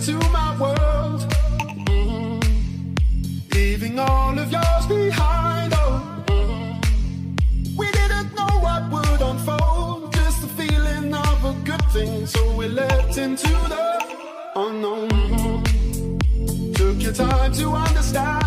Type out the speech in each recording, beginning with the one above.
into my world. Mm-hmm. Leaving all of yours behind. Oh, mm-hmm. we didn't know what would unfold. Just the feeling of a good thing, so we leapt into the unknown. Mm-hmm. Took your time to understand.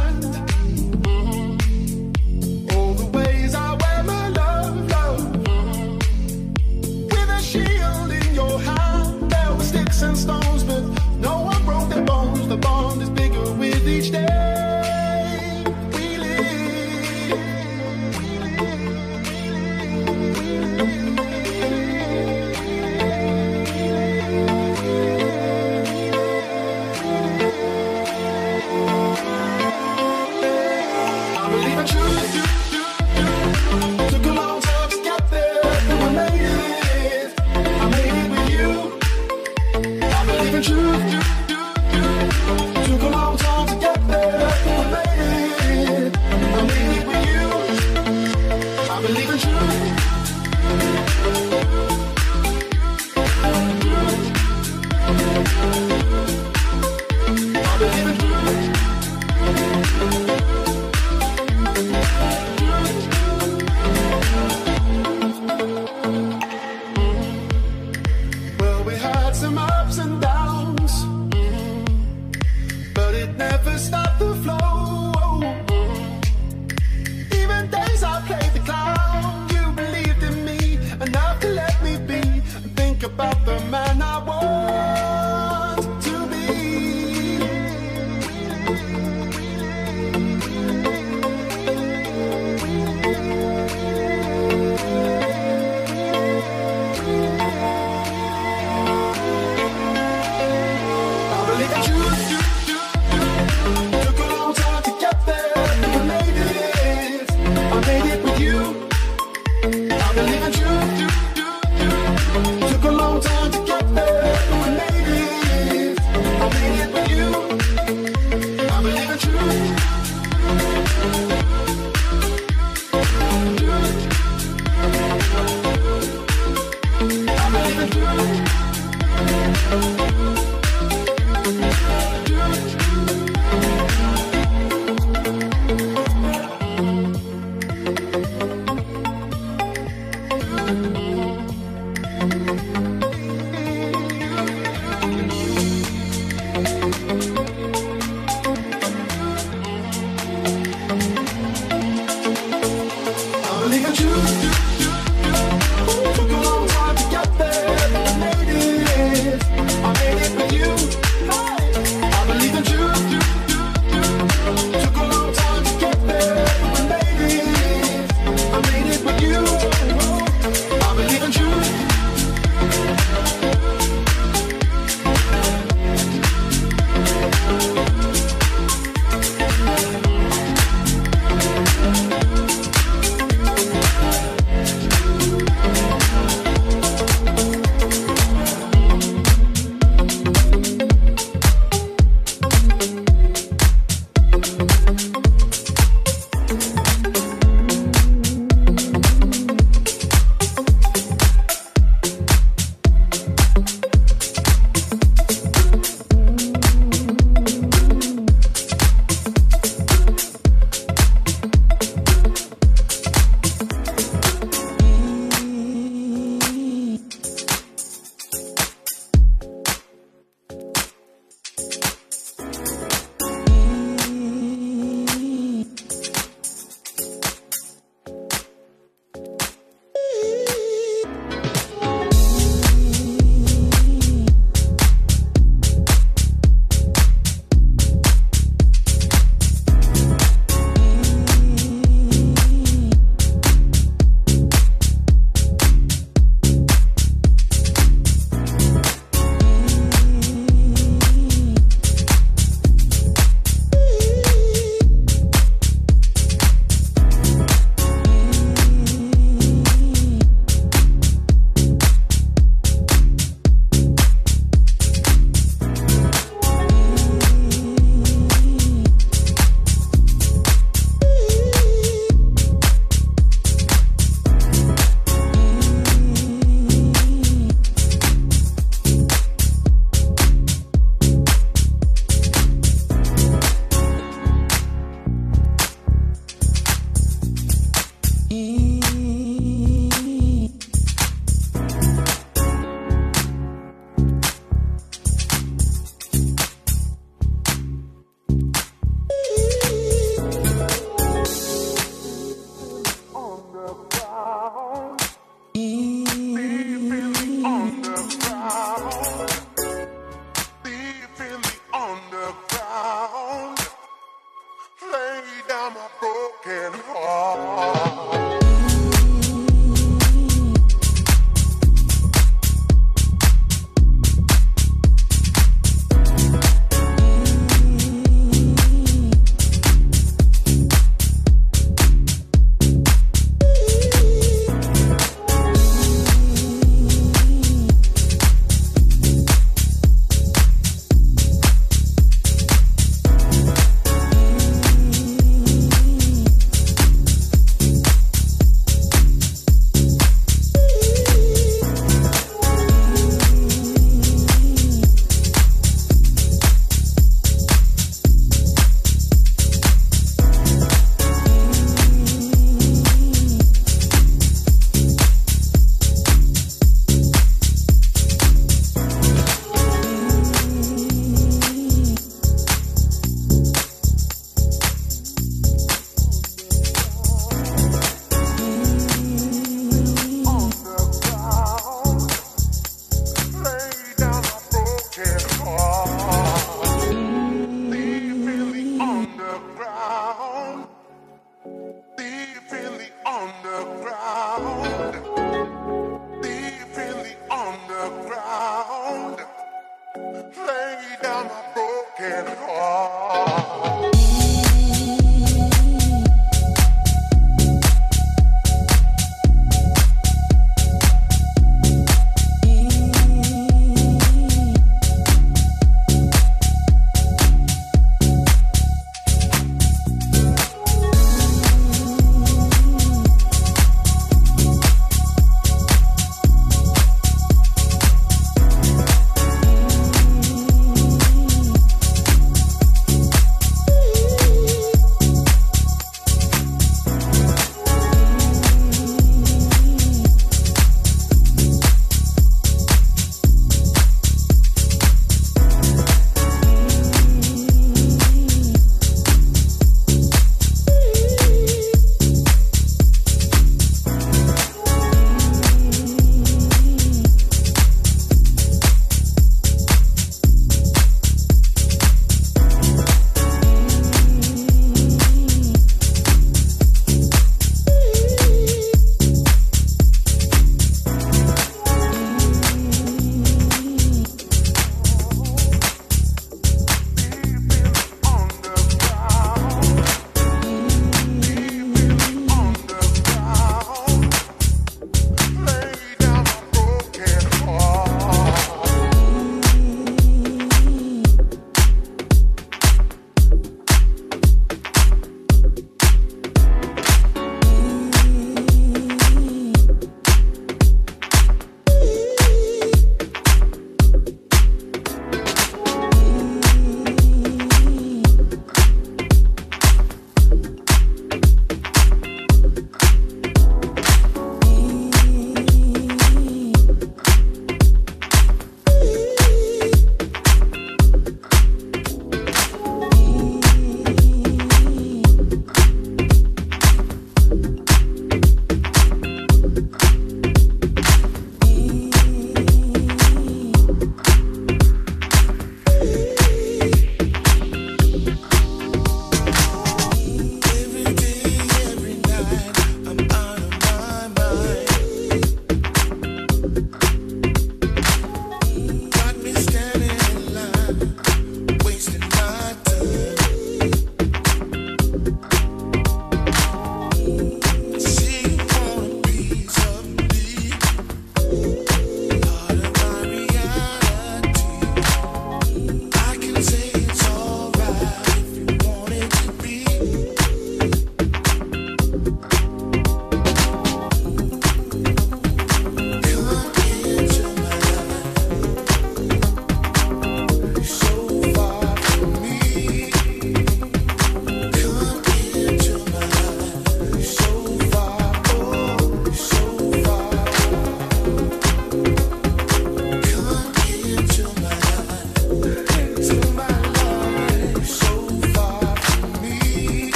Lay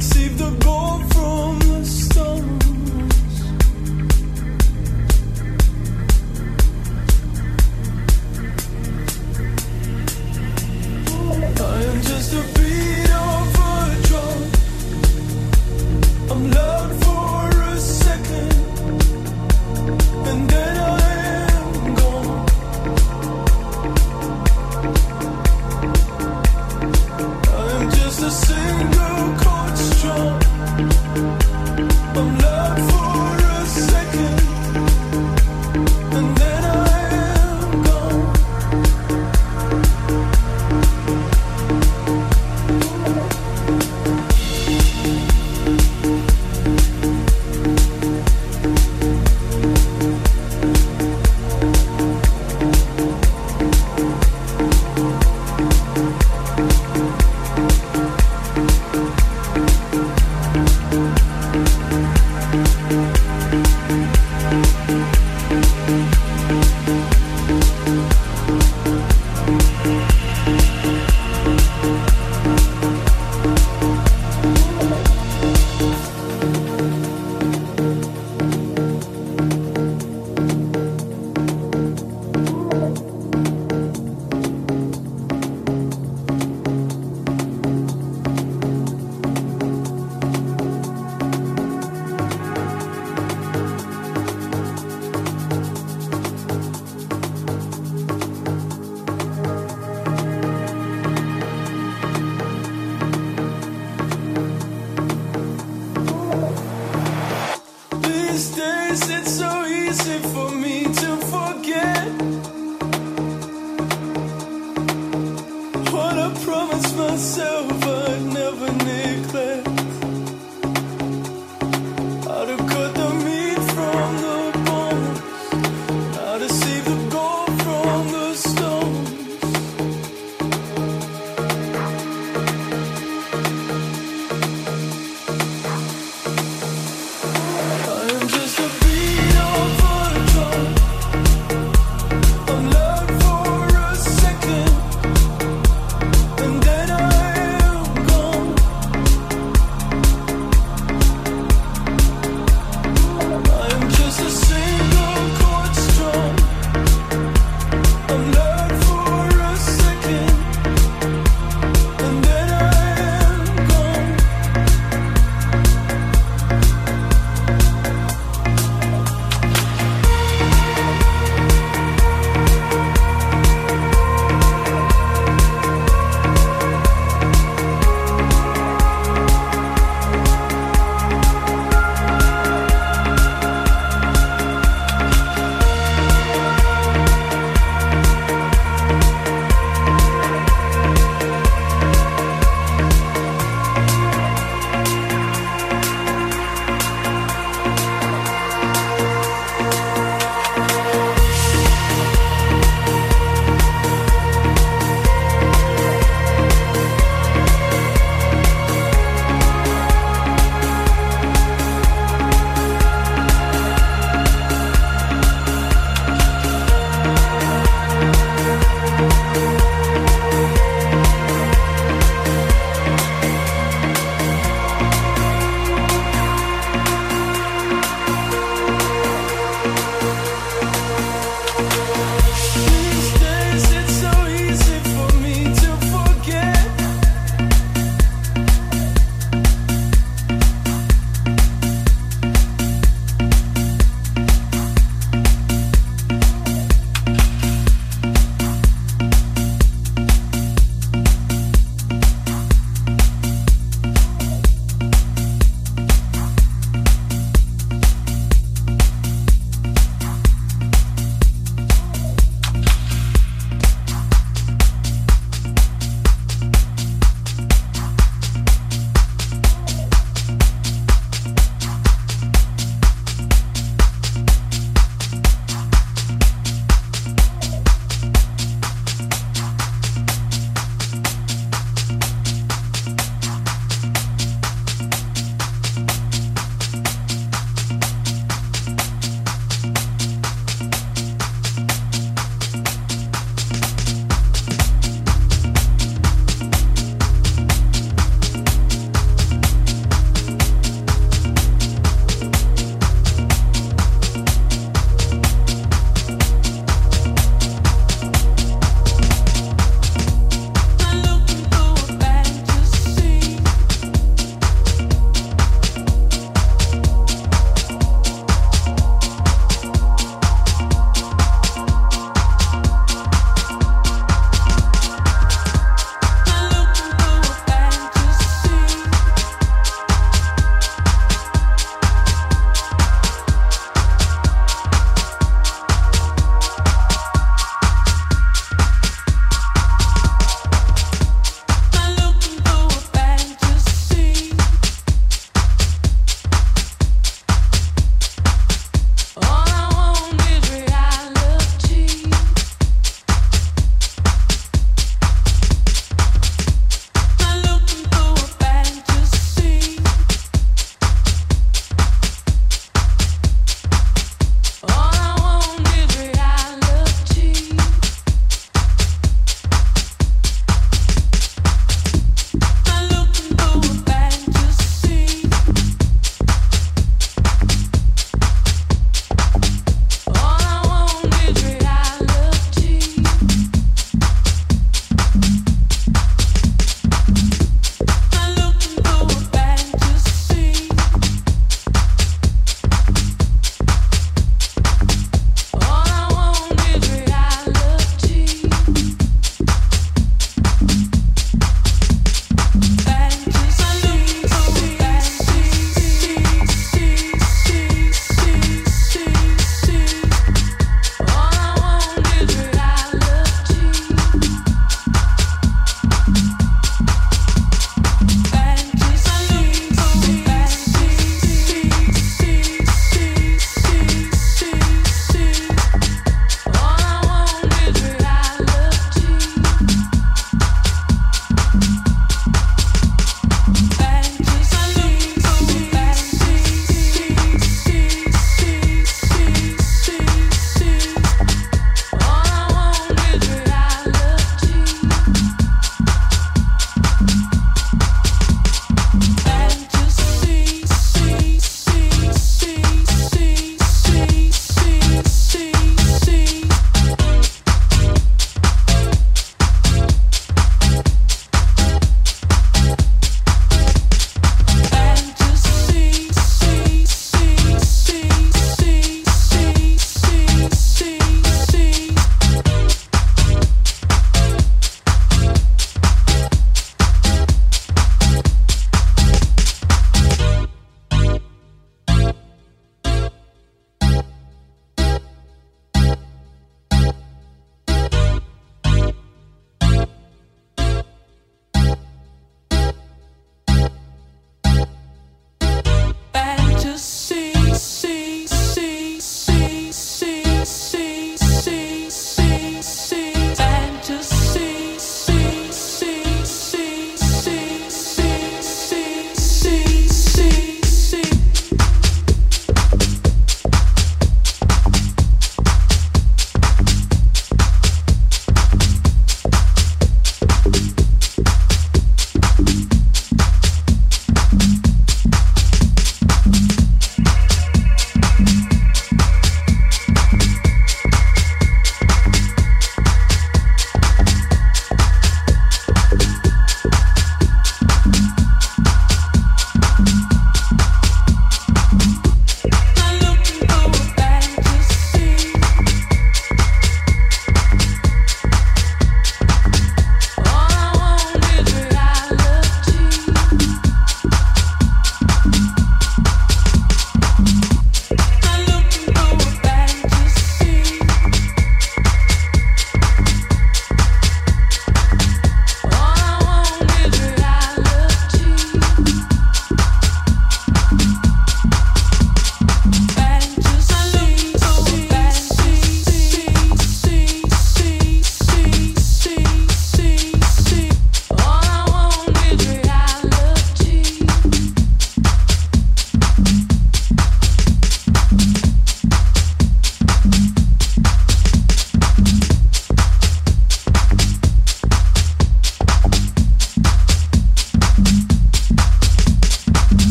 just a beat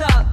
대답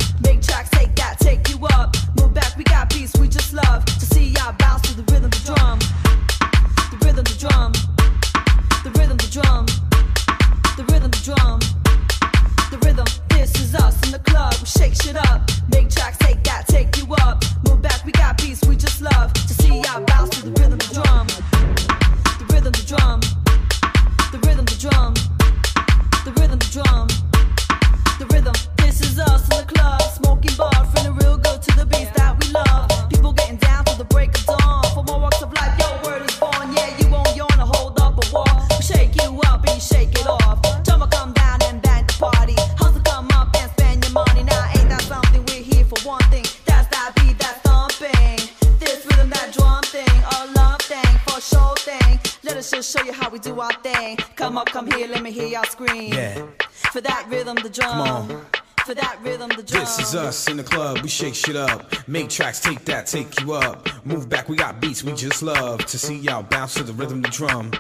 in the club, we shake shit up. Make tracks, take that, take you up. Move back, we got beats we just love. To see y'all bounce to the rhythm, the drum.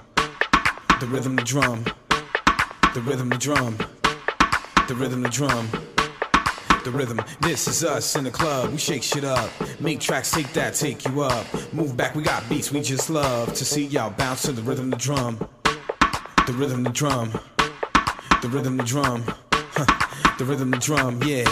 The rhythm, the drum. The rhythm, the drum. The rhythm, the drum. The rhythm, this is us in the club. We shake shit up. Make tracks, take that, take you up. Move back, we got beats we just love. To see y'all bounce to the rhythm, the drum. The rhythm, the drum. The rhythm, the drum. The rhythm, the drum, yeah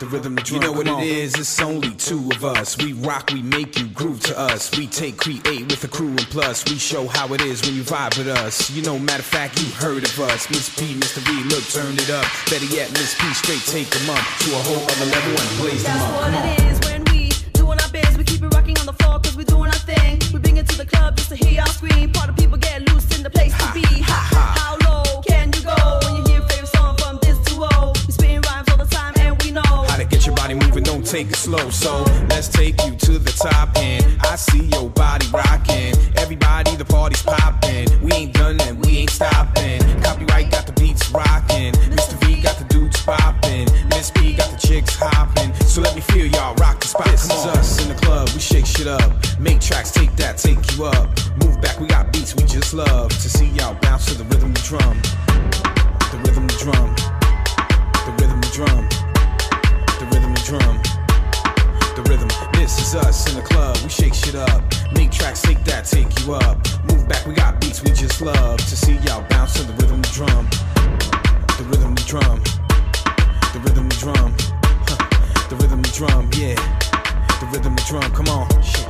the rhythm the drum. You know what it is, it's only two of us. We rock, we make you groove to us. We take, create with a crew and plus. We show how it is when you vibe with us. You know, matter of fact, you heard of us. Miss P, Mr. V, look, turn it up. Better yet, Miss P, straight take them up to a whole other level and blaze them up. Come on. slow. So let's take you to the top and I see your body rocking. Everybody, the party's popping. It's us in the club, we shake shit up. Make tracks, take that, take you up. Move back, we got beats we just love. To see y'all bounce to the rhythm, the drum. The rhythm, the drum. The rhythm, the drum. Huh. The rhythm, the drum, yeah. The rhythm, the drum, come on. Shit.